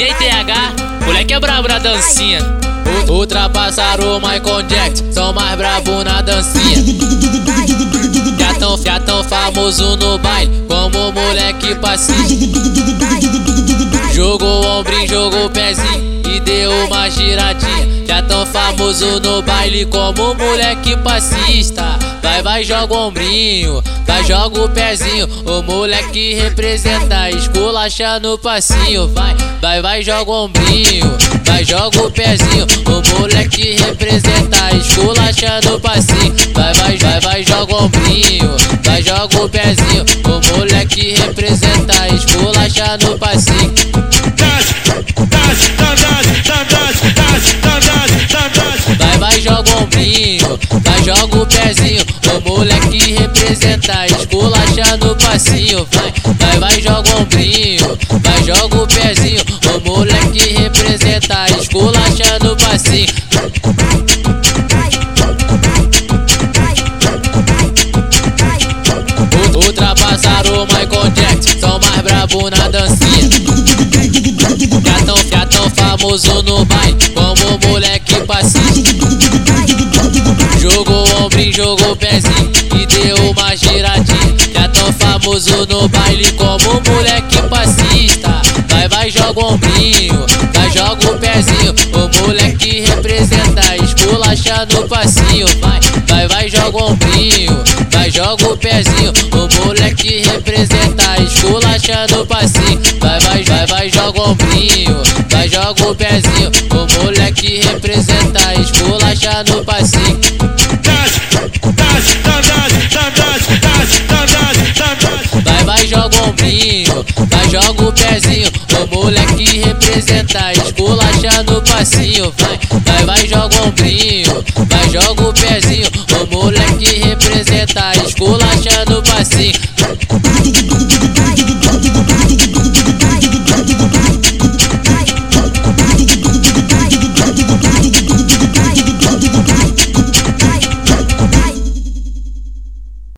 DJ TH, moleque é brabo na dancinha. Ultrapassaram o Michael Jackson, são mais brabo na dancinha. Já tão, já tão famoso no baile, como moleque passinho. Jogou o ombrinho, jogou pezinho e deu uma giradinha. Já tão famoso no baile como moleque passista. Vai, vai, joga o ombrinho, vai, joga o pezinho. O moleque representa, esculacha no passinho. Vai, vai, vai, joga o ombrinho, vai, joga o pezinho. O moleque representa, esculacha no passinho. Vai, vai, vai, vai, joga o ombrinho, vai, joga o pezinho. O moleque representa, esculacha no passinho. Vai, vai, joga o ombrinho, joga o pezinho. O moleque representa, esculacha no passinho. Vai, vai, vai, joga o ombrinho, vai, joga o pezinho. O moleque representa, esculacha no passinho. Ombrinho, jogou pezinho e deu uma giradinha. Já tão famoso no baile, como moleque passista. Vai, vai, joga o ombrinho, vai, joga o pezinho. O moleque representa, esculacha no passinho. Vai, vai, vai, joga o ombrinho, vai, joga o pezinho. O moleque representa, esculacha no passinho. Vai, vai, vai, vai, joga o ombrinho, vai, joga o pezinho. O moleque representa, esculacha no passinho. Vai, vai, joga o pezinho. O moleque representa, esculacha no passinho. Vai, vai, vai, joga o ombrinho, vai, joga o pezinho. O moleque representa, esculacha no passinho.